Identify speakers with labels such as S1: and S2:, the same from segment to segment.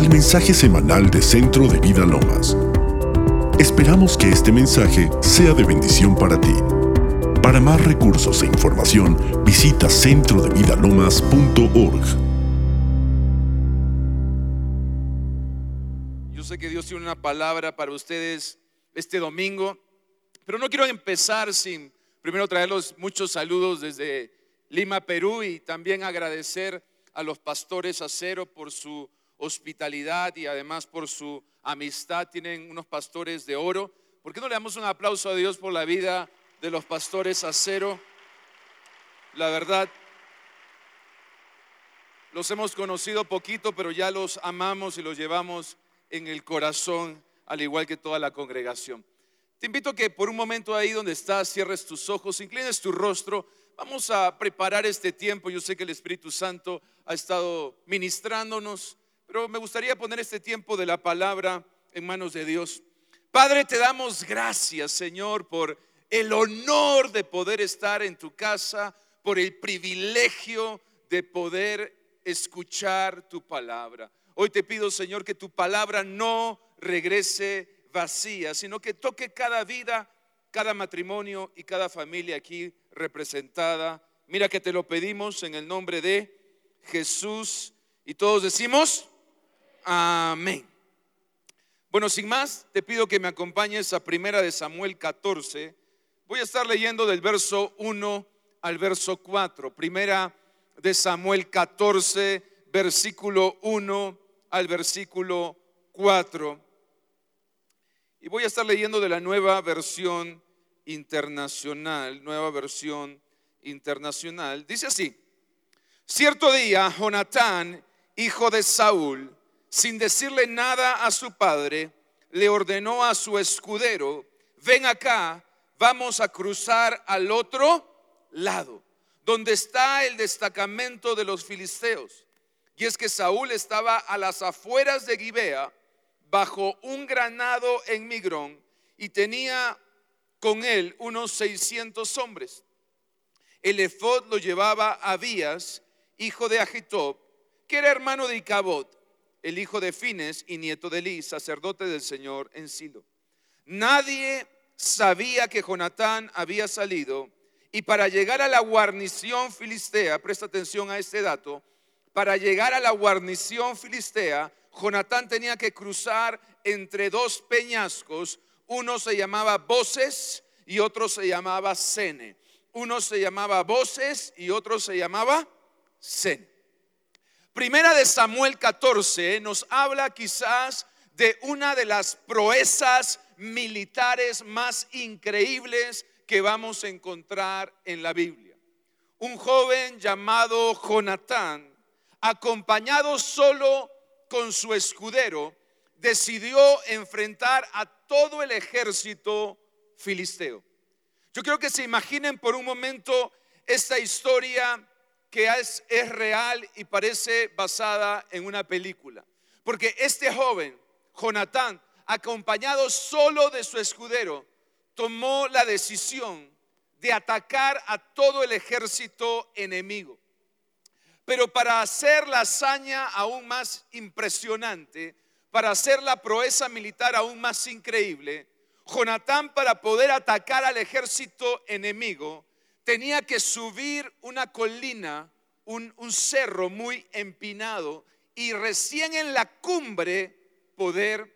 S1: al mensaje semanal de Centro de Vida Lomas. Esperamos que este mensaje sea de bendición para ti. Para más recursos e información, visita centrodevidalomas.org.
S2: Yo sé que Dios tiene una palabra para ustedes este domingo, pero no quiero empezar sin primero traerlos muchos saludos desde Lima, Perú, y también agradecer a los pastores Acero por su hospitalidad y además por su amistad. Tienen unos pastores de oro. ¿Por qué no le damos un aplauso a Dios por la vida de los pastores Acero? La verdad, los hemos conocido poquito, pero ya los amamos y los llevamos en el corazón, al igual que toda la congregación. Te invito a que por un momento ahí donde estás, cierres tus ojos, inclines tu rostro. Vamos a preparar este tiempo. Yo sé que el Espíritu Santo ha estado ministrándonos pero me gustaría poner este tiempo de la palabra en manos de Dios. Padre, te damos gracias, Señor, por el honor de poder estar en tu casa, por el privilegio de poder escuchar tu palabra. Hoy te pido, Señor, que tu palabra no regrese vacía, sino que toque cada vida, cada matrimonio y cada familia aquí representada. Mira que te lo pedimos en el nombre de Jesús y todos decimos, Amén. Bueno, sin más, te pido que me acompañes a Primera de Samuel 14. Voy a estar leyendo del verso 1 al verso 4. Primera de Samuel 14, versículo 1 al versículo 4. Y voy a estar leyendo de la nueva versión internacional, nueva versión internacional. Dice así, cierto día Jonatán, hijo de Saúl, sin decirle nada a su padre, le ordenó a su escudero, ven acá, vamos a cruzar al otro lado, donde está el destacamento de los filisteos. Y es que Saúl estaba a las afueras de Gibea, bajo un granado en Migrón, y tenía con él unos 600 hombres. El efod lo llevaba Abías, hijo de Agitob, que era hermano de Icabot el hijo de Fines y nieto de Eli, sacerdote del Señor en Silo. Nadie sabía que Jonatán había salido y para llegar a la guarnición filistea, presta atención a este dato, para llegar a la guarnición filistea, Jonatán tenía que cruzar entre dos peñascos, uno se llamaba Voces y otro se llamaba Sene. Uno se llamaba Voces y otro se llamaba Sene. Primera de Samuel 14 nos habla quizás de una de las proezas militares más increíbles que vamos a encontrar en la Biblia. Un joven llamado Jonatán, acompañado solo con su escudero, decidió enfrentar a todo el ejército filisteo. Yo creo que se imaginen por un momento esta historia que es, es real y parece basada en una película. Porque este joven, Jonatán, acompañado solo de su escudero, tomó la decisión de atacar a todo el ejército enemigo. Pero para hacer la hazaña aún más impresionante, para hacer la proeza militar aún más increíble, Jonatán para poder atacar al ejército enemigo tenía que subir una colina, un, cerro muy empinado y recién en la cumbre poder,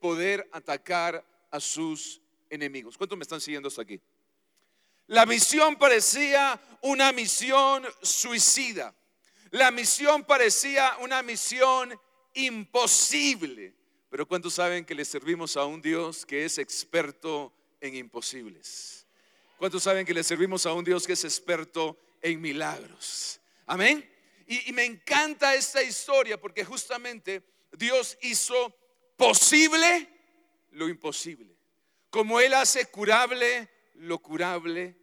S2: poder atacar a sus enemigos. ¿Cuántos me están siguiendo hasta aquí? La misión parecía una misión suicida. La misión parecía una misión imposible. Pero ¿cuántos saben que le servimos a un Dios que es experto en imposibles? ¿Cuántos saben que le servimos a un Dios que es experto en milagros? Amén. Y, me encanta esta historia porque justamente Dios hizo posible lo imposible. Como Él hace curable lo curable,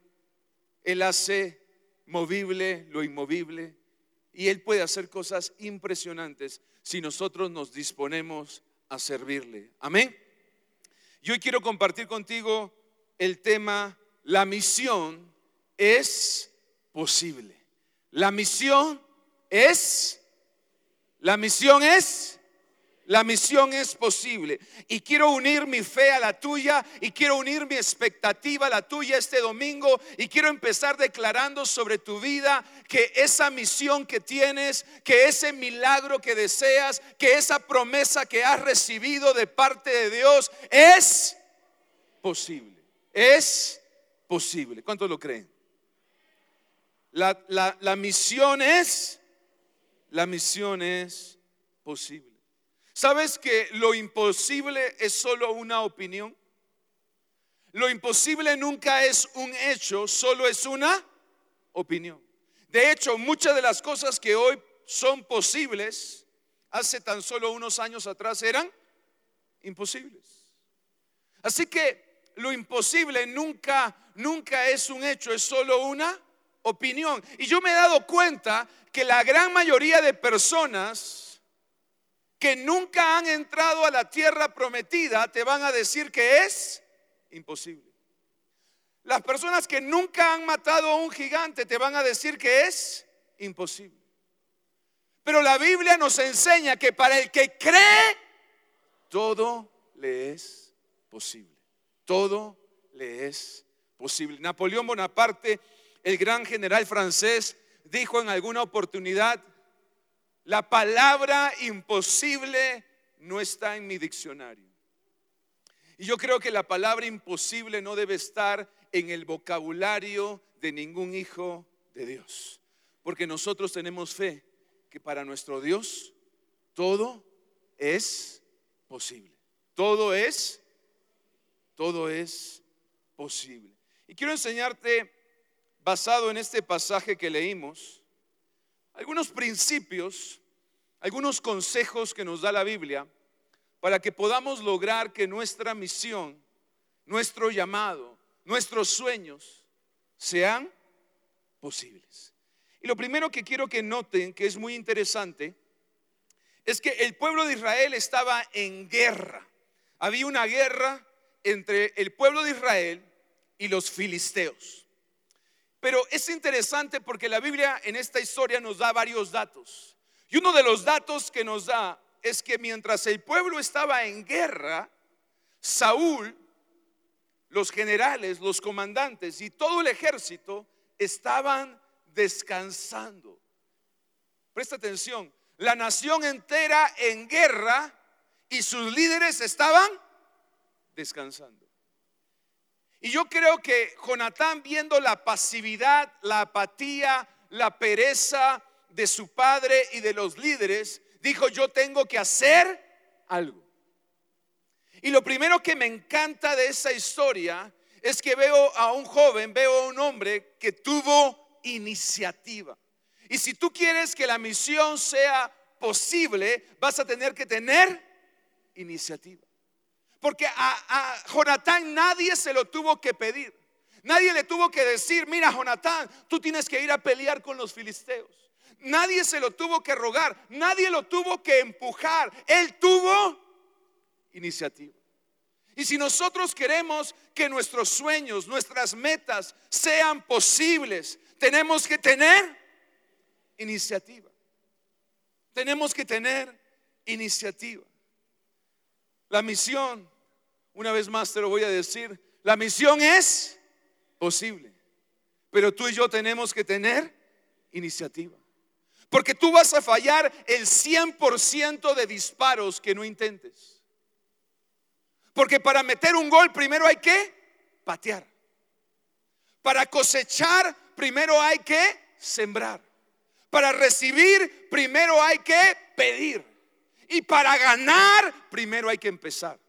S2: Él hace movible lo inmovible y Él puede hacer cosas impresionantes si nosotros nos disponemos a servirle. Amén. Y hoy quiero compartir contigo el tema la misión es posible. La misión es, la misión es La misión es posible. Y quiero unir mi fe a la tuya y quiero unir mi expectativa a la tuya este domingo y quiero empezar declarando sobre tu vida que esa misión que tienes, que ese milagro que deseas, que esa promesa que has recibido de parte de Dios es posible. Es posible. ¿Cuántos lo creen? La, la misión es, la misión es posible. ¿Sabes que lo imposible es solo una opinión? Lo imposible nunca es un hecho, solo es una opinión. De hecho, muchas de las cosas que hoy son posibles, hace tan solo unos años atrás eran imposibles. Así que lo imposible nunca, nunca es un hecho, es solo una opinión. Y yo me he dado cuenta que la gran mayoría de personas que nunca han entrado a la tierra prometida te van a decir que es imposible. Las personas que nunca han matado a un gigante te van a decir que es imposible. Pero la Biblia nos enseña que para el que cree, todo le es posible. Todo le es posible. Napoleón Bonaparte, el gran general francés, dijo en alguna oportunidad, la palabra imposible no está en mi diccionario. Y yo creo que la palabra imposible no debe estar en el vocabulario de ningún hijo de Dios. Porque nosotros tenemos fe que para nuestro Dios todo es posible. Todo es, todo es posible. Y quiero enseñarte, basado en este pasaje que leímos, algunos principios, algunos consejos que nos da la Biblia para que podamos lograr que nuestra misión, nuestro llamado, nuestros sueños sean posibles. Y lo primero que quiero que noten, que es muy interesante, es que el pueblo de Israel estaba en guerra. Había una guerra entre el pueblo de Israel y los filisteos. Pero es interesante porque la Biblia en esta historia nos da varios datos. Y uno de los datos que nos da es que mientras el pueblo estaba en guerra, Saúl, los generales, los comandantes y todo el ejército estaban descansando. Presta atención, la nación entera en guerra y sus líderes estaban descansando. Y yo creo que Jonatán viendo la pasividad, la apatía, la pereza de su padre y de los líderes, dijo, yo tengo que hacer algo. Y lo primero que me encanta de esa historia es que veo a un joven, veo a un hombre que tuvo iniciativa. Y si tú quieres que la misión sea posible, vas a tener que tener iniciativa. Porque a, Jonatán nadie se lo tuvo que pedir. Nadie le tuvo que decir, mira Jonatán, tú tienes que ir a pelear con los filisteos. Nadie se lo tuvo que rogar, nadie lo tuvo que empujar. Él tuvo iniciativa. Y si nosotros queremos que nuestros sueños, nuestras metas sean posibles, tenemos que tener iniciativa. Tenemos que tener iniciativa. La misión una vez más te lo voy a decir, la misión es posible, pero tú y yo tenemos que tener iniciativa. Porque tú vas a fallar el 100% de disparos que no intentes. Porque para meter un gol primero hay que patear. Para cosechar primero hay que sembrar. Para recibir primero hay que pedir. Y para ganar primero hay que empezar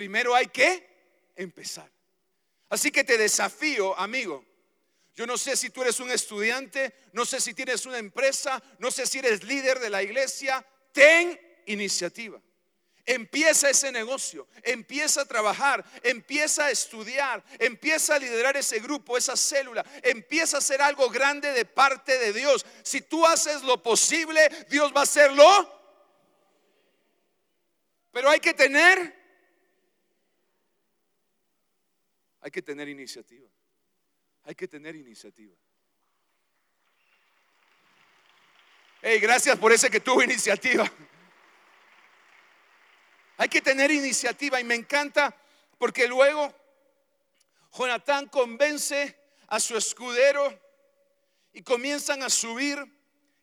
S2: primero hay que empezar. Así que te desafío, amigo. Yo no sé si tú eres un estudiante, no sé si tienes una empresa, no sé si eres líder de la iglesia. Ten iniciativa. Empieza ese negocio, empieza a trabajar, empieza a estudiar, empieza a liderar ese grupo, esa célula, empieza a hacer algo grande de parte de Dios. Si tú haces lo posible, Dios va a hacerlo. Pero hay que tener Hay que tener iniciativa. Hay que tener iniciativa. Hey, gracias por ese que tuvo iniciativa. Hay que tener iniciativa y me encanta porque luego Jonatán convence a su escudero y comienzan a subir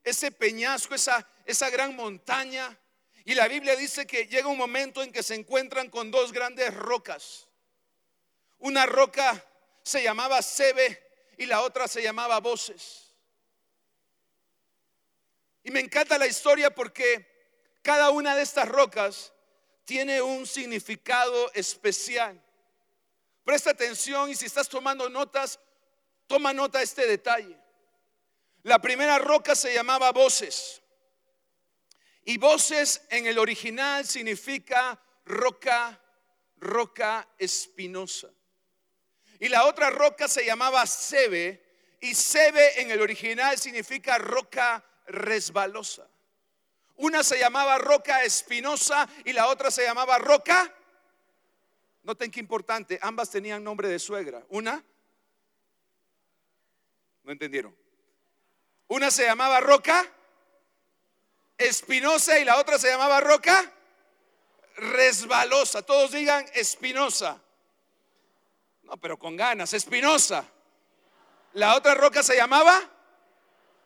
S2: ese peñasco, esa, esa gran montaña. Y la Biblia dice que llega un momento en que se encuentran con dos grandes rocas. Una roca se llamaba Sebe y la otra se llamaba Voces. Y me encanta la historia porque cada una de estas rocas tiene un significado especial. Presta atención y si estás tomando notas, toma nota de este detalle. La primera roca se llamaba Voces. Y Voces en el original significa roca, roca espinosa. Y la otra roca se llamaba Sebe. Y Sebe en el original significa roca resbalosa. Una se llamaba roca espinosa y la otra se llamaba roca. Noten qué importante, ambas tenían nombre de suegra. Una, no entendieron. Una se llamaba roca espinosa y la otra se llamaba roca resbalosa. Todos digan espinosa. No, pero con ganas, espinosa. La otra roca se llamaba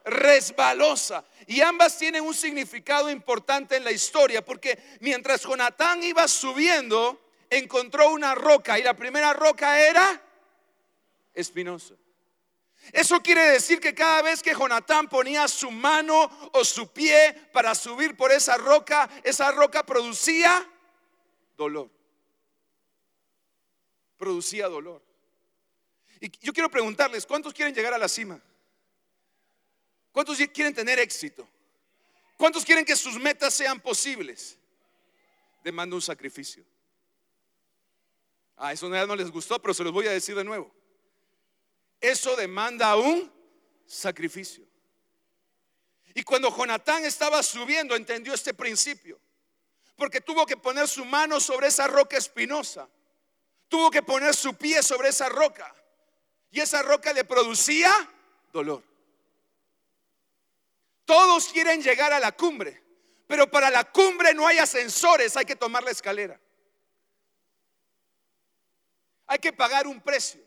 S2: resbalosa. Y ambas tienen un significado importante en la historia, porque mientras Jonatán iba subiendo, encontró una roca y la primera roca era espinosa. Eso quiere decir que cada vez que Jonatán ponía su mano o su pie para subir por esa roca, esa roca producía dolor. Producía dolor. Y yo quiero preguntarles, ¿cuántos quieren llegar a la cima? ¿Cuántos quieren tener éxito? ¿Cuántos quieren que sus metas sean posibles? Demanda un sacrificio. Ah, eso no les gustó, pero se los voy a decir de nuevo. Eso demanda un sacrificio. Y cuando Jonatán estaba subiendo, entendió este principio. Porque tuvo que poner su mano sobre esa roca espinosa. Tuvo que poner su pie sobre esa roca. Y esa roca le producía dolor. Todos quieren llegar a la cumbre, pero para la cumbre no hay ascensores, hay que tomar la escalera. Hay que pagar un precio.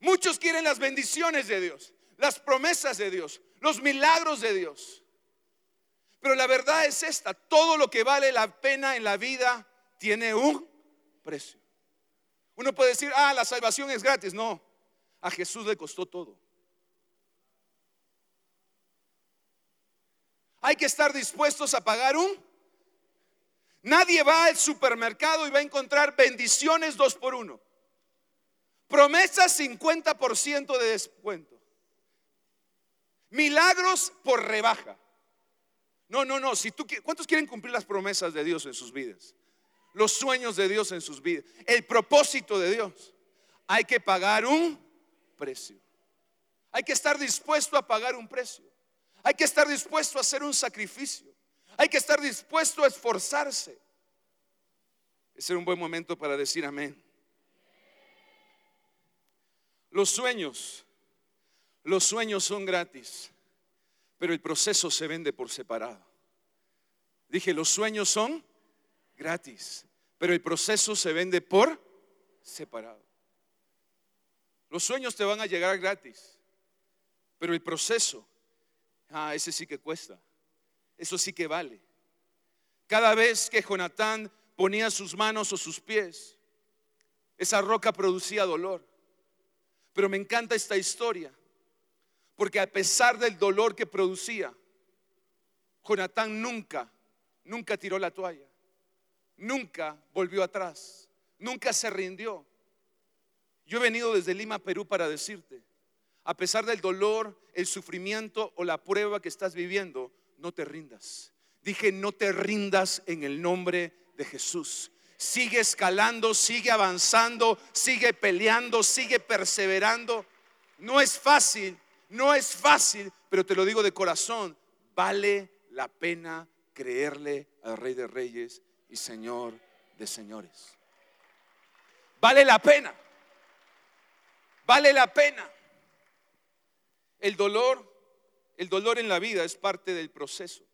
S2: Muchos quieren las bendiciones de Dios, las promesas de Dios, los milagros de Dios. Pero la verdad es esta, todo lo que vale la pena en la vida tiene un precio. Uno puede decir, ah, la salvación es gratis. No, a Jesús le costó todo. Hay que estar dispuestos a pagar un. Nadie va al supermercado y va a encontrar bendiciones dos por uno. Promesas 50% de descuento. Milagros por rebaja. No, no, no. Si tú, ¿Cuántos quieren cumplir las promesas de Dios en sus vidas? Los sueños de Dios en sus vidas. El propósito de Dios. Hay que pagar un precio. Hay que estar dispuesto a pagar un precio. Hay que estar dispuesto a hacer un sacrificio. Hay que estar dispuesto a esforzarse. Ese es un buen momento para decir amén. Los sueños, los sueños son gratis, pero el proceso se vende por separado. Dije, los sueños son gratis, pero el proceso se vende por separado. Los sueños te van a llegar gratis, pero el proceso Ah, ese sí que cuesta. Eso sí que vale. Cada vez que Jonatán ponía sus manos o sus pies, esa roca producía dolor. Pero me encanta esta historia, porque a pesar del dolor que producía, Jonatán nunca, nunca tiró la toalla, nunca volvió atrás, nunca se rindió. Yo he venido desde Lima, Perú, para decirte, a pesar del dolor, el sufrimiento o la prueba que estás viviendo, no te rindas. Dije, no te rindas en el nombre de Jesús. Sigue escalando, sigue avanzando, sigue peleando, sigue perseverando. No es fácil, no es fácil, pero te lo digo de corazón, vale la pena creerle al Rey de Reyes y Señor de Señores. Vale la pena, vale la pena. El dolor, el dolor en la vida es parte del proceso.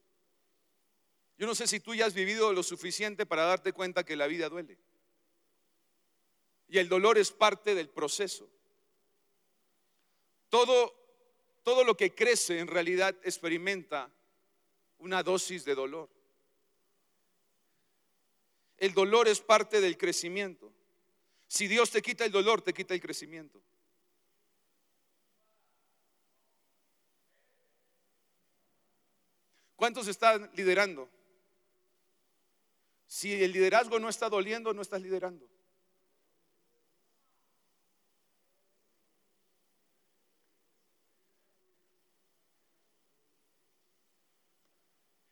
S2: Yo no sé si tú ya has vivido lo suficiente para darte cuenta que la vida duele. Y el dolor es parte del proceso. Todo, todo lo que crece en realidad experimenta una dosis de dolor. El dolor es parte del crecimiento. Si Dios te quita el dolor, te quita el crecimiento. ¿Cuántos están liderando? Si el liderazgo no está doliendo, no estás liderando.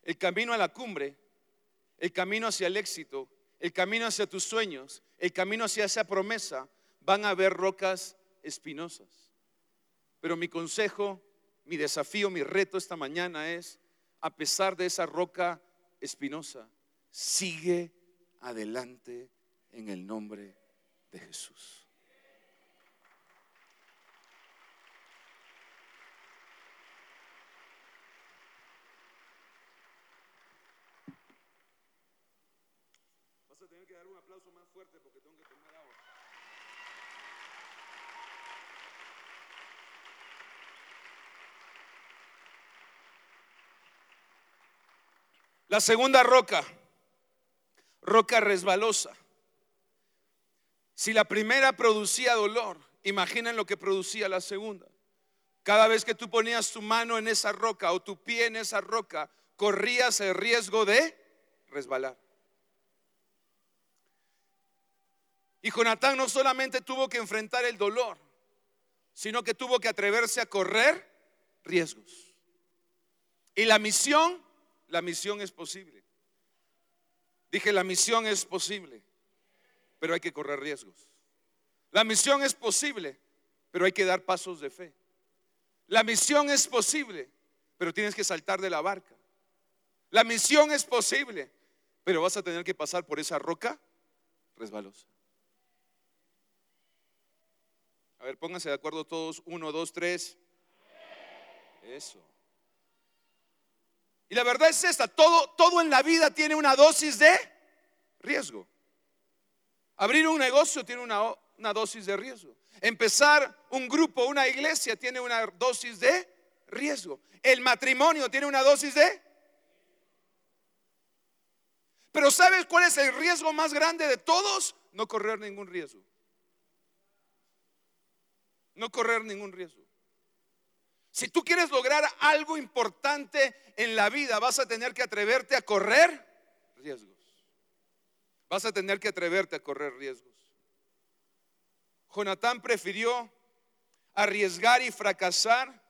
S2: El camino a la cumbre, el camino hacia el éxito, el camino hacia tus sueños, el camino hacia esa promesa, van a haber rocas espinosas. Pero mi consejo, mi desafío, mi reto esta mañana es, a pesar de esa roca espinosa, sigue adelante en el nombre de Jesús. Vas a tener que dar un aplauso más fuerte porque tengo que tomar agua. La segunda roca, roca resbalosa. Si la primera producía dolor, imaginen lo que producía la segunda. Cada vez que tú ponías tu mano en esa roca o tu pie en esa roca, corrías el riesgo de resbalar. Y Jonatán no solamente tuvo que enfrentar el dolor, sino que tuvo que atreverse a correr riesgos. Y la misión, la misión es posible. Dije, la misión es posible, pero hay que correr riesgos. La misión es posible, pero hay que dar pasos de fe. La misión es posible, pero tienes que saltar de la barca. La misión es posible, pero vas a tener que pasar por esa roca resbalosa. A ver, pónganse de acuerdo todos. Uno, dos, tres. Eso. Y la verdad es esta, todo, todo en la vida tiene una dosis de riesgo. Abrir un negocio tiene una, dosis de riesgo. Empezar un grupo, una iglesia tiene una dosis de riesgo. El matrimonio tiene una dosis de... Pero ¿sabes cuál es el riesgo más grande de todos? No correr ningún riesgo. No correr ningún riesgo. Si tú quieres lograr algo importante en la vida, vas a tener que atreverte a correr riesgos. Vas a tener que atreverte a correr riesgos. Jonatán prefirió arriesgar y fracasar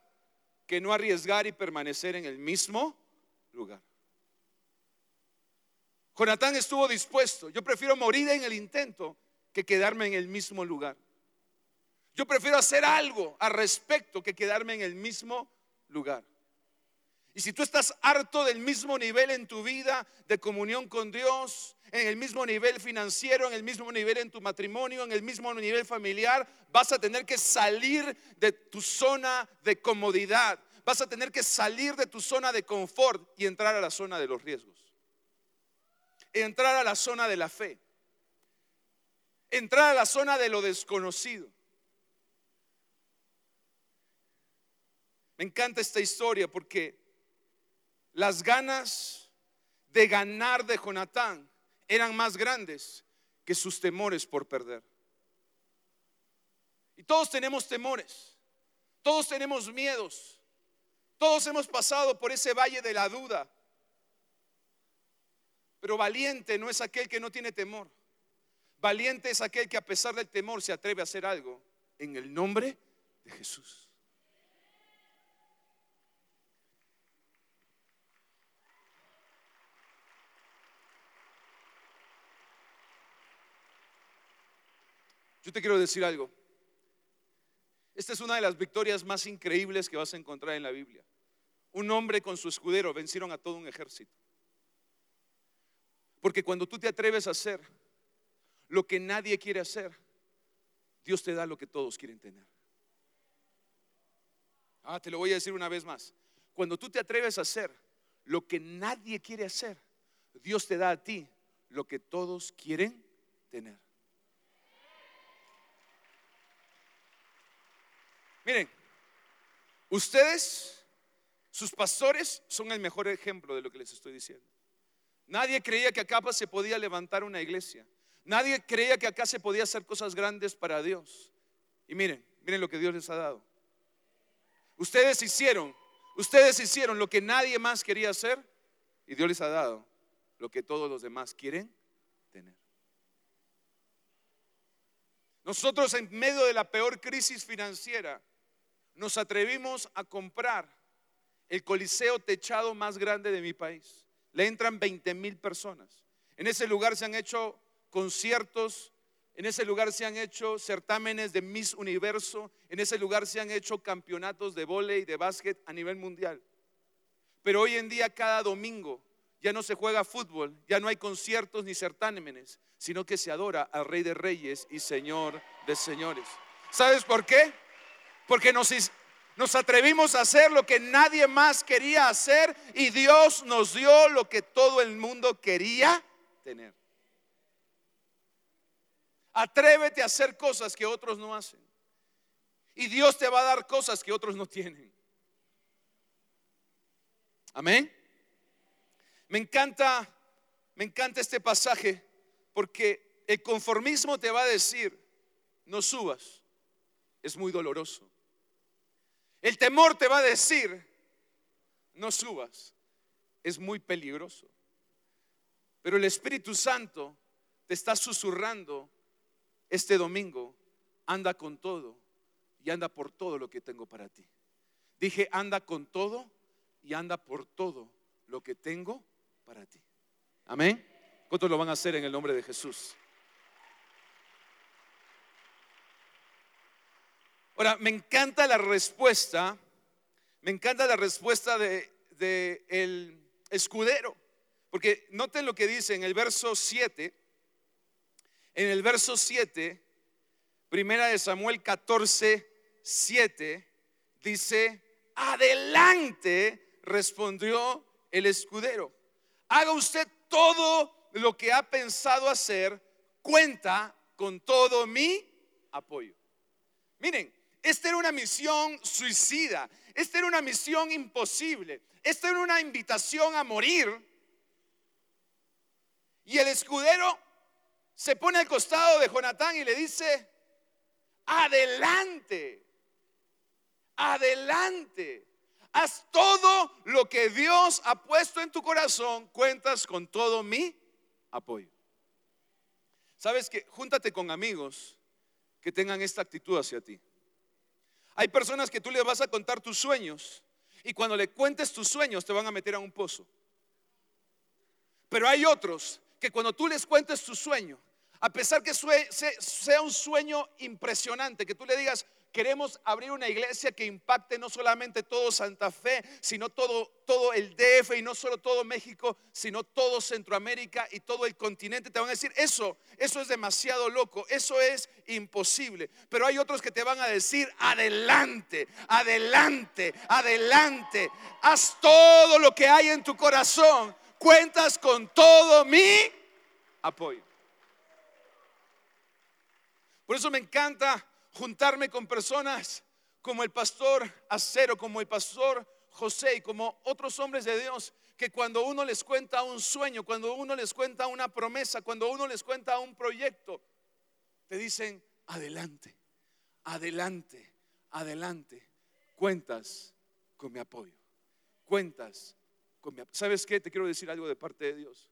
S2: que no arriesgar y permanecer en el mismo lugar. Jonatán estuvo dispuesto. Yo prefiero morir en el intento que quedarme en el mismo lugar. Yo prefiero hacer algo al respecto que quedarme en el mismo lugar. Y si tú estás harto del mismo nivel en tu vida de comunión con Dios, en el mismo nivel financiero, en el mismo nivel en tu matrimonio, en el mismo nivel familiar, vas a tener que salir de tu zona de comodidad. Vas a tener que salir de tu zona de confort y entrar a la zona de los riesgos. Entrar a la zona de la fe. Entrar a la zona de lo desconocido. Me encanta esta historia porque las ganas de ganar de Jonatán eran más grandes que sus temores por perder. Y todos tenemos temores, todos tenemos miedos, todos hemos pasado por ese valle de la duda. Pero valiente no es aquel que no tiene temor. Valiente es aquel que a pesar del temor se atreve a hacer algo en el nombre de Jesús. Yo te quiero decir algo. Esta es una de las victorias más increíbles que vas a encontrar en la Biblia. Un hombre con su escudero vencieron a todo un ejército. Porque cuando tú te atreves a hacer lo que nadie quiere hacer, Dios te da lo que todos quieren tener. Ah, te lo voy a decir una vez más. Cuando tú te atreves a hacer lo que nadie quiere hacer, Dios te da a ti lo que todos quieren tener. Miren, ustedes, sus pastores, son el mejor ejemplo de lo que les estoy diciendo. Nadie creía que acá se podía levantar una iglesia. Nadie creía que acá se podía hacer cosas grandes para Dios. Y miren, miren lo que Dios les ha dado. Ustedes hicieron, ustedes hicieron lo que nadie más quería hacer y Dios les ha dado lo que todos los demás quieren tener. Nosotros en medio de la peor crisis financiera nos atrevimos a comprar el coliseo techado más grande de mi país. Le entran 20 mil personas. En ese lugar se han hecho conciertos, en ese lugar se han hecho certámenes de Miss Universo, en ese lugar se han hecho campeonatos de vóley de básquet a nivel mundial. Pero hoy en día cada domingo ya no se juega fútbol, ya no hay conciertos ni certámenes, sino que se adora al Rey de Reyes y Señor de Señores. ¿Sabes por qué? Porque nos, atrevimos a hacer lo que nadie más quería hacer y Dios nos dio lo que todo el mundo quería tener. Atrévete a hacer cosas que otros no hacen. Y Dios te va a dar cosas que otros no tienen. Amén. Me encanta, me encanta este pasaje porque el conformismo te va a decir, no subas, es muy doloroso. El temor te va a decir, no subas, es muy peligroso. Pero el Espíritu Santo te está susurrando este domingo, anda con todo y anda por todo lo que tengo para ti. Dije, anda con todo y anda por todo lo que tengo para ti. Amén. ¿Cuántos lo van a hacer en el nombre de Jesús? Me encanta la respuesta, me encanta la respuesta de, el escudero, porque noten lo que dice en el verso 7, en el verso 7, primera de Samuel 14, 7, dice, adelante, respondió el escudero, haga usted todo lo que ha pensado hacer, cuenta con todo mi apoyo. Miren, esta era una misión suicida. Esta era una misión imposible. Esta era una invitación a morir. Y el escudero se pone al costado de Jonatán y le dice, adelante, adelante. Haz todo lo que Dios ha puesto en tu corazón. Cuentas con todo mi apoyo. Sabes que júntate con amigos que tengan esta actitud hacia ti. Hay personas que tú les vas a contar tus sueños y cuando le cuentes tus sueños te van a meter a un pozo. Pero hay otros que cuando tú les cuentes tu sueño, a pesar que sea un sueño impresionante, que tú le digas, Queremos abrir una iglesia que impacte no solamente todo Santa Fe, sino todo, todo el DF y no solo todo México, sino todo Centroamérica y todo el continente. Te van a decir, eso, eso es demasiado loco, eso es imposible. Pero hay otros que te van a decir, adelante, adelante, adelante. Haz todo lo que hay en tu corazón. Cuentas con todo mi apoyo. Por eso me encanta juntarme con personas como el pastor Acero, como el pastor José y como otros hombres de Dios, que cuando uno les cuenta un sueño, cuando uno les cuenta una promesa, cuando uno les cuenta un proyecto, te dicen, adelante, adelante, adelante, cuentas con mi apoyo, cuentas con mi apoyo. ¿Sabes qué? Te quiero decir algo de parte de Dios.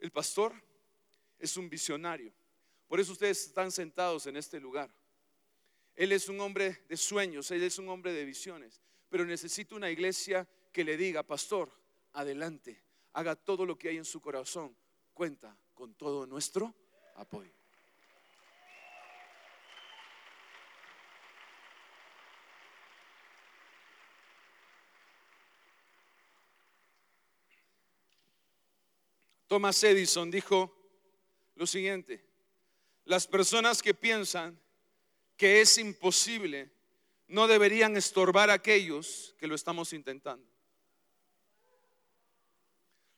S2: El pastor es un visionario. Por eso ustedes están sentados en este lugar. Él es un hombre de sueños, él es un hombre de visiones, pero necesita una iglesia que le diga, pastor, adelante, haga todo lo que hay en su corazón, cuenta con todo nuestro apoyo. Thomas Edison dijo lo siguiente, las personas que piensan que es imposible no deberían estorbar a aquellos que lo estamos intentando.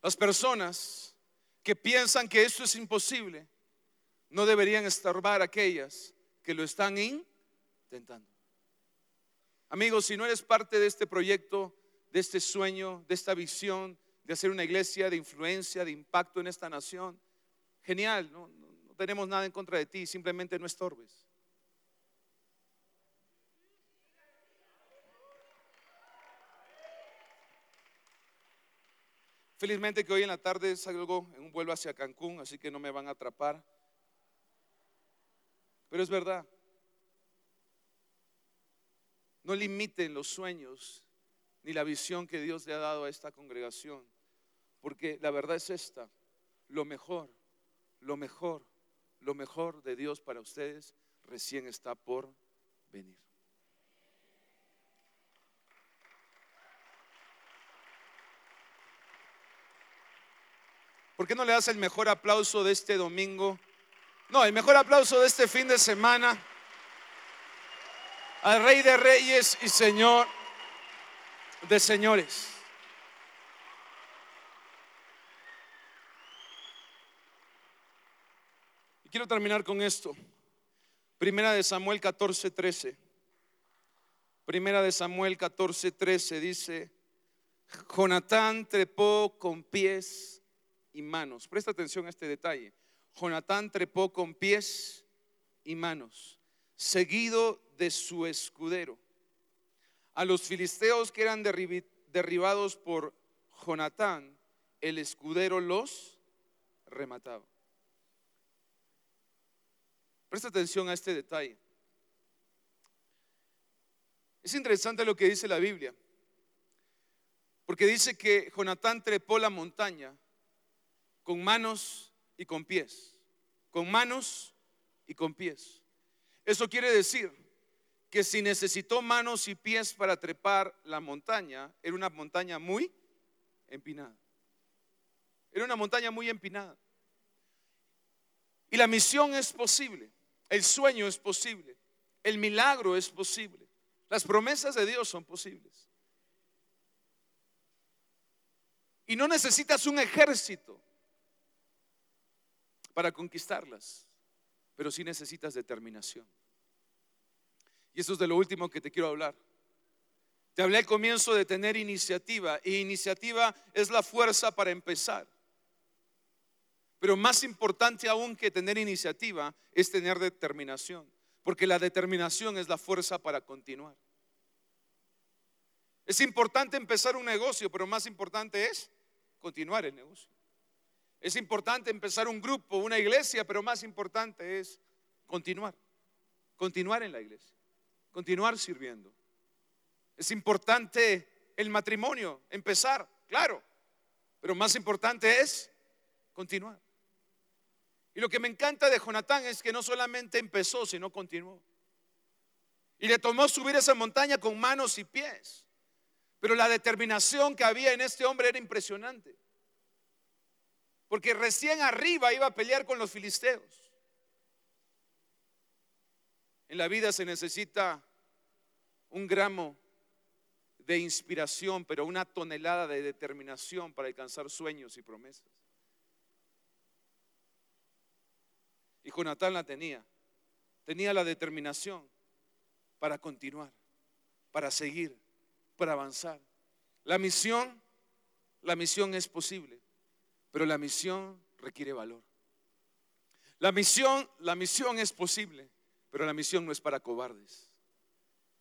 S2: Las personas que piensan que esto es imposible no deberían estorbar a aquellas que lo están intentando. Amigos, si no eres parte de este proyecto, de este sueño, de esta visión, de hacer una iglesia de influencia, de impacto en esta nación, genial, no, tenemos nada en contra de ti, simplemente no estorbes. Felizmente que hoy en la tarde salgo en un vuelo hacia Cancún, así que no me van a atrapar. Pero es verdad. No limiten los sueños ni la visión que Dios le ha dado a esta congregación, porque la verdad es esta, lo mejor, lo mejor, lo mejor de Dios para ustedes recién está por venir. ¿Por qué no le das el mejor aplauso de este domingo? No, el mejor aplauso de este fin de semana al Rey de Reyes y Señor de Señores. Quiero terminar con esto. Primera de Samuel 14, 13. Primera de Samuel 14, 13 dice, Jonatán trepó con pies y manos. Presta atención a este detalle. Jonatán trepó con pies y manos, seguido de su escudero. A los filisteos que eran derribados por Jonatán, el escudero los remataba. Presta atención a este detalle. Es interesante lo que dice la Biblia, porque dice que Jonatán trepó la montaña con manos y con pies. Con manos y con pies. Eso quiere decir que si necesitó manos y pies para trepar la montaña, era una montaña muy empinada. Era una montaña muy empinada. Y la misión es posible, el sueño es posible, el milagro es posible, las promesas de Dios son posibles. Y no necesitas un ejército, para conquistarlas, pero sí necesitas determinación. Y eso es de lo último que te quiero hablar. Te hablé al comienzo de tener iniciativa y iniciativa es la fuerza para empezar. Pero más importante aún que tener iniciativa es tener determinación, porque la determinación es la fuerza para continuar. Es importante empezar un negocio, pero más importante es continuar el negocio. Es importante empezar un grupo, una iglesia, pero más importante es continuar, continuar en la iglesia, continuar sirviendo. Es importante el matrimonio, empezar, claro, pero más importante es continuar. Y lo que me encanta de Jonatán es que no solamente empezó, sino continuó. Y le tomó subir esa montaña con manos y pies. Pero la determinación que había en este hombre era impresionante. Porque recién arriba iba a pelear con los filisteos. En la vida se necesita un gramo de inspiración, pero una tonelada de determinación para alcanzar sueños y promesas. Y Jonatán la tenía. Tenía la determinación para continuar, para seguir, para avanzar. La misión, la misión es posible. Pero la misión requiere valor. La misión, la misión es posible, pero la misión no es para cobardes.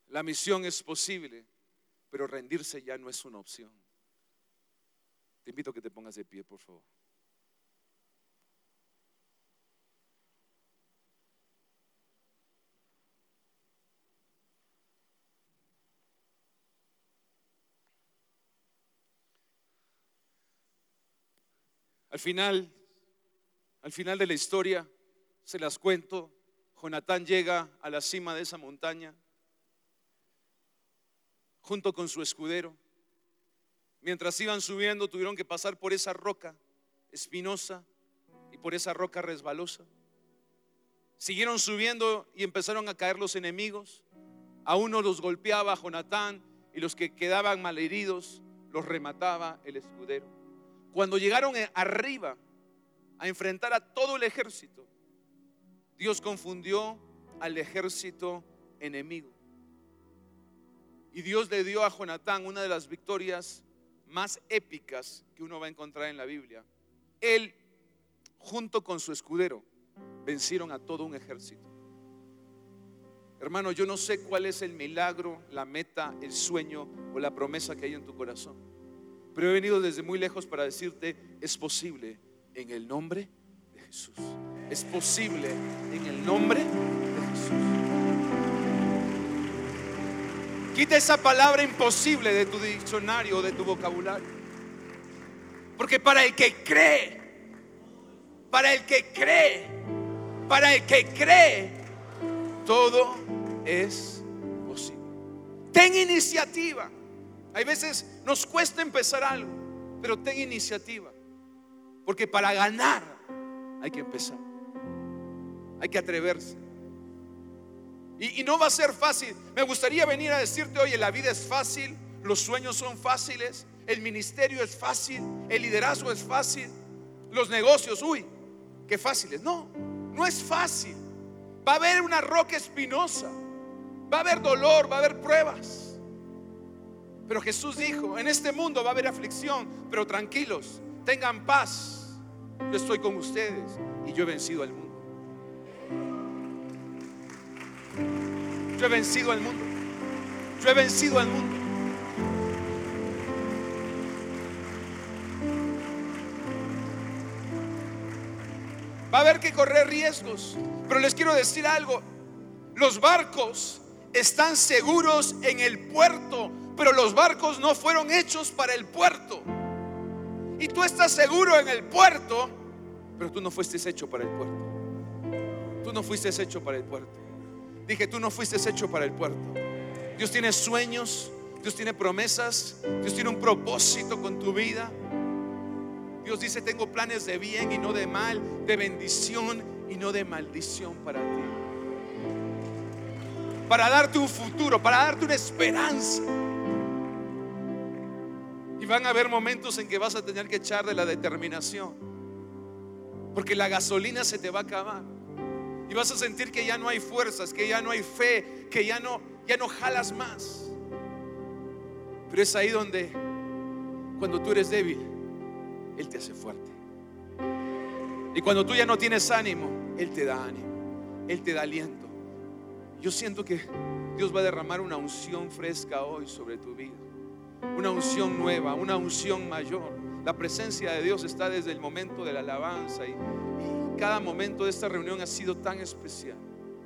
S2: La misión es posible, pero rendirse ya no es una opción. Te invito a que te pongas de pie, por favor. Al final, al final de la historia, se las cuento, Jonatán llega a la cima de esa montaña junto con su escudero. Mientras iban subiendo tuvieron que pasar por esa roca espinosa y por esa roca resbalosa. Siguieron subiendo y empezaron a caer los enemigos. A uno los golpeaba Jonatán y los que quedaban malheridos los remataba el escudero. Cuando llegaron arriba a enfrentar a todo el ejército, Dios confundió al ejército enemigo. Y Dios le dio a Jonatán una de las victorias más épicas que uno va a encontrar en la Biblia. Él, junto con su escudero, vencieron a todo un ejército. Hermano, yo no sé cuál es el milagro, la meta, el sueño o la promesa que hay en tu corazón. Pero he venido desde muy lejos para decirte, es posible en el nombre de Jesús. Es posible en el nombre de Jesús. Quita esa palabra imposible de tu diccionario de tu vocabulario. Porque para el que cree, para el que cree, para el que cree, todo es posible. Ten iniciativa. Hay veces nos cuesta empezar algo, pero ten iniciativa. Porque para ganar hay que empezar. Hay que atreverse. Y, no va a ser fácil. Me gustaría venir a decirte, oye, la vida es fácil, los sueños son fáciles, el ministerio es fácil, el liderazgo es fácil, los negocios, uy, qué fáciles. No, no es fácil. Va a haber una roca espinosa, va a haber dolor, va a haber pruebas. Pero Jesús dijo, en este mundo va a haber aflicción, pero tranquilos, tengan paz. Yo estoy con ustedes y yo he vencido al mundo. Yo he vencido al mundo. Yo he vencido al mundo. Va a haber que correr riesgos. Pero les quiero decir algo. Los barcos están seguros en el puerto, pero los barcos no fueron hechos para el puerto. Y tú estás seguro en el puerto, pero tú no fuiste hecho para el puerto. Tú no fuiste hecho para el puerto. Dije, tú no fuiste hecho para el puerto. Dios tiene sueños, Dios tiene promesas, Dios tiene un propósito con tu vida. Dios dice, tengo planes de bien y no de mal, de bendición y no de maldición para ti. Para darte un futuro, para darte una esperanza. Y van a haber momentos en que vas a tener que echar de la determinación. Porque la gasolina se te va a acabar. Y vas a sentir que ya no hay fuerzas, que ya no hay fe, que ya no, ya no jalas más. Pero es ahí donde, cuando tú eres débil, Él te hace fuerte. Y cuando tú ya no tienes ánimo, Él te da ánimo, Él te da aliento. Yo siento que Dios va a derramar una unción fresca hoy sobre tu vida. Una unción nueva, una unción mayor. La presencia de Dios está desde el momento de la alabanza y, cada momento de esta reunión ha sido tan especial.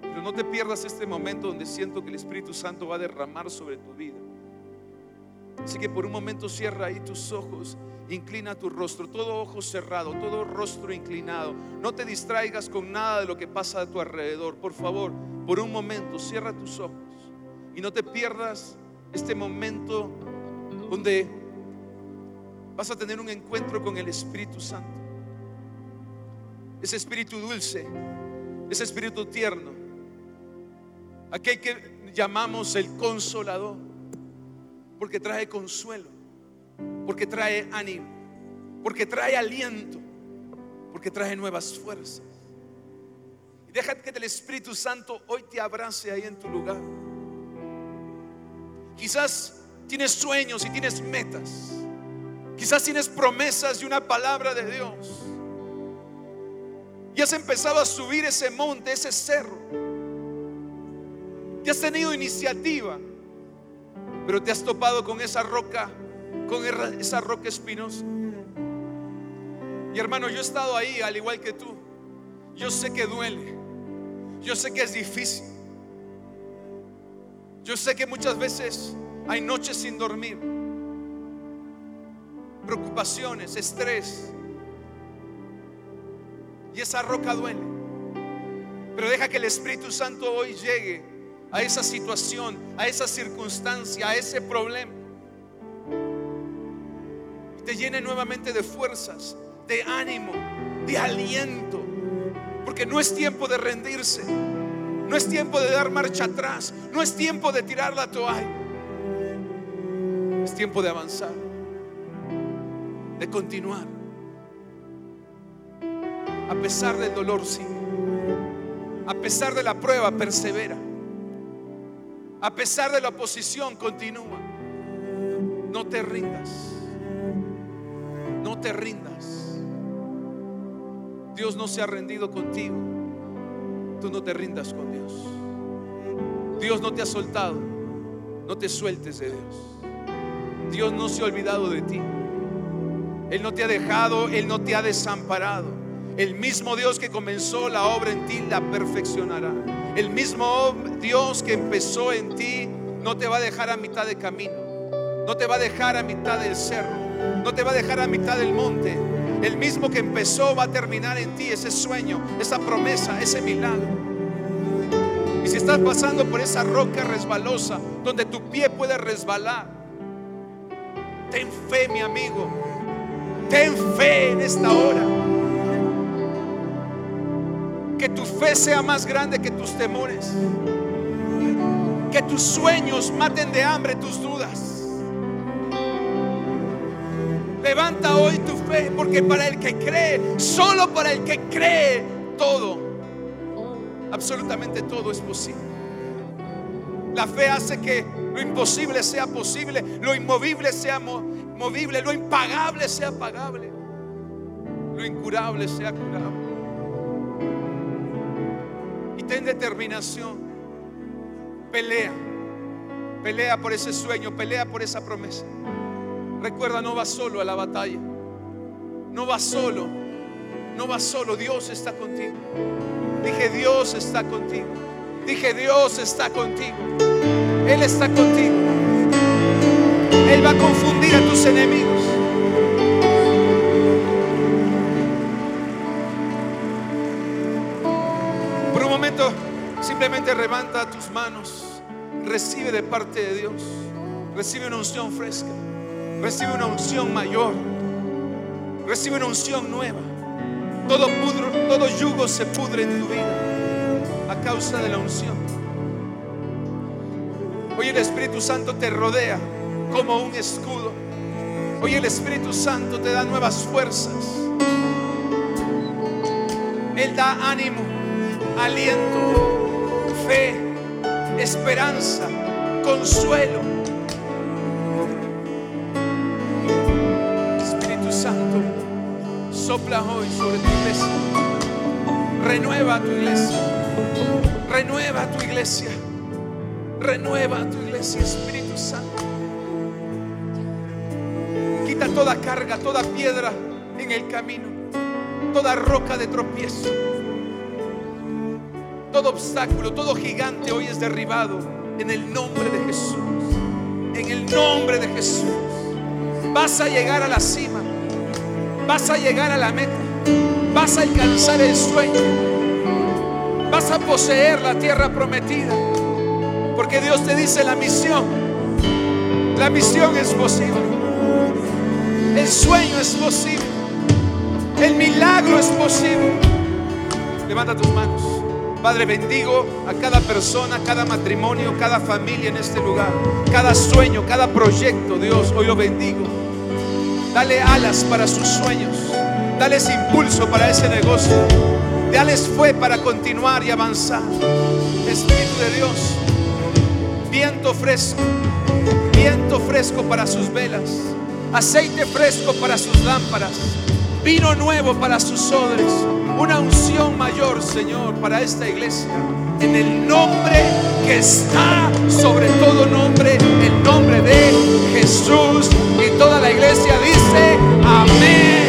S2: Pero no te pierdas este momento donde siento que el Espíritu Santo va a derramar sobre tu vida. Así que por un momento cierra ahí tus ojos, inclina tu rostro, todo ojo cerrado, todo rostro inclinado. No te distraigas con nada de lo que pasa a tu alrededor. Por favor, por un momento cierra tus ojos y no te pierdas este momento donde vas a tener un encuentro con el Espíritu Santo ese espíritu dulce, ese espíritu tierno, aquel que llamamos el consolador, porque trae consuelo, porque trae ánimo, porque trae aliento, porque trae nuevas fuerzas. Y deja que el Espíritu Santo hoy te abrace ahí en tu lugar. Quizás tienes sueños y tienes metas. Quizás tienes promesas y una palabra de Dios. Y has empezado a subir ese monte, ese cerro. Y has tenido iniciativa, pero te has topado con esa roca, con esa roca espinosa. Y hermano, yo he estado ahí al igual que tú. Yo sé que duele. Yo sé que es difícil. Yo sé que muchas veces hay noches sin dormir. Preocupaciones, estrés. Y esa roca duele. Pero deja que el Espíritu Santo hoy llegue a esa situación, a esa circunstancia, a ese problema. Y te llene nuevamente de fuerzas, de ánimo, de aliento. Porque no es tiempo de rendirse. No es tiempo de dar marcha atrás. No es tiempo de tirar la toalla. Es tiempo de avanzar. De continuar A pesar del dolor, sigue. A pesar de la prueba, persevera. A pesar de la oposición, continúa. No te rindas. No te rindas. Dios no se ha rendido contigo. Tú no te rindas con Dios. Dios no te ha soltado. No te sueltes de Dios. Dios no se ha olvidado de ti. Él no te ha dejado, Él no te ha desamparado. El mismo Dios que comenzó la obra en ti la perfeccionará. El mismo Dios que empezó en ti no te va a dejar a mitad de camino. No te va a dejar a mitad del cerro. No te va a dejar a mitad del monte. El mismo que empezó va a terminar en ti ese sueño, esa promesa, ese milagro. Y si estás pasando por esa roca resbalosa donde tu pie puede resbalar, ten fe, mi amigo. Ten fe en esta hora. Que tu fe sea más grande que tus temores. Que tus sueños maten de hambre tus dudas. Levanta hoy tu fe, porque para el que cree, solo para el que cree, todo, absolutamente todo es posible. La fe hace que lo imposible sea posible, lo inmovible sea movible, lo impagable sea pagable, lo incurable sea curable. Y ten determinación, pelea, pelea por ese sueño, pelea por esa promesa. Recuerda, no vas solo a la batalla, no vas solo, no vas solo, Dios está contigo. Dije, Dios está contigo. Dije, Dios está contigo. Él está contigo. Él va a confundir a tus enemigos. Por un momento, simplemente levanta tus manos. Recibe de parte de Dios. Recibe una unción fresca. Recibe una unción mayor. Recibe una unción nueva. Todo, pudro, todo yugo se pudre en tu vida causa de la unción. Hoy el Espíritu Santo te rodea como un escudo. Hoy el Espíritu Santo te da nuevas fuerzas. Él da ánimo, aliento, fe, esperanza, consuelo. Espíritu Santo, sopla hoy sobre tu iglesia. Renueva tu iglesia. Renueva tu iglesia. Renueva tu iglesia, Espíritu Santo. Quita toda carga, toda piedra en el camino, toda roca de tropiezo, todo obstáculo, todo gigante hoy es derribado en el nombre de Jesús. En el nombre de Jesús. Vas a llegar a la cima, vas a llegar a la meta, vas a alcanzar el sueño, a poseer la tierra prometida. Porque Dios te dice la misión. La misión es posible. El sueño es posible. El milagro es posible. Levanta tus manos. Padre, bendigo a cada persona, cada matrimonio, cada familia en este lugar. Cada sueño, cada proyecto, Dios, hoy lo bendigo. Dale alas para sus sueños. Dales impulso para ese negocio. Dales fe para continuar y avanzar. Espíritu de Dios viento fresco, viento fresco para sus velas, aceite fresco para sus lámparas, vino nuevo para sus odres, una unción mayor, Señor, para esta iglesia. En el nombre que está sobre todo nombre, el nombre de Jesús. Y toda la iglesia dice, amén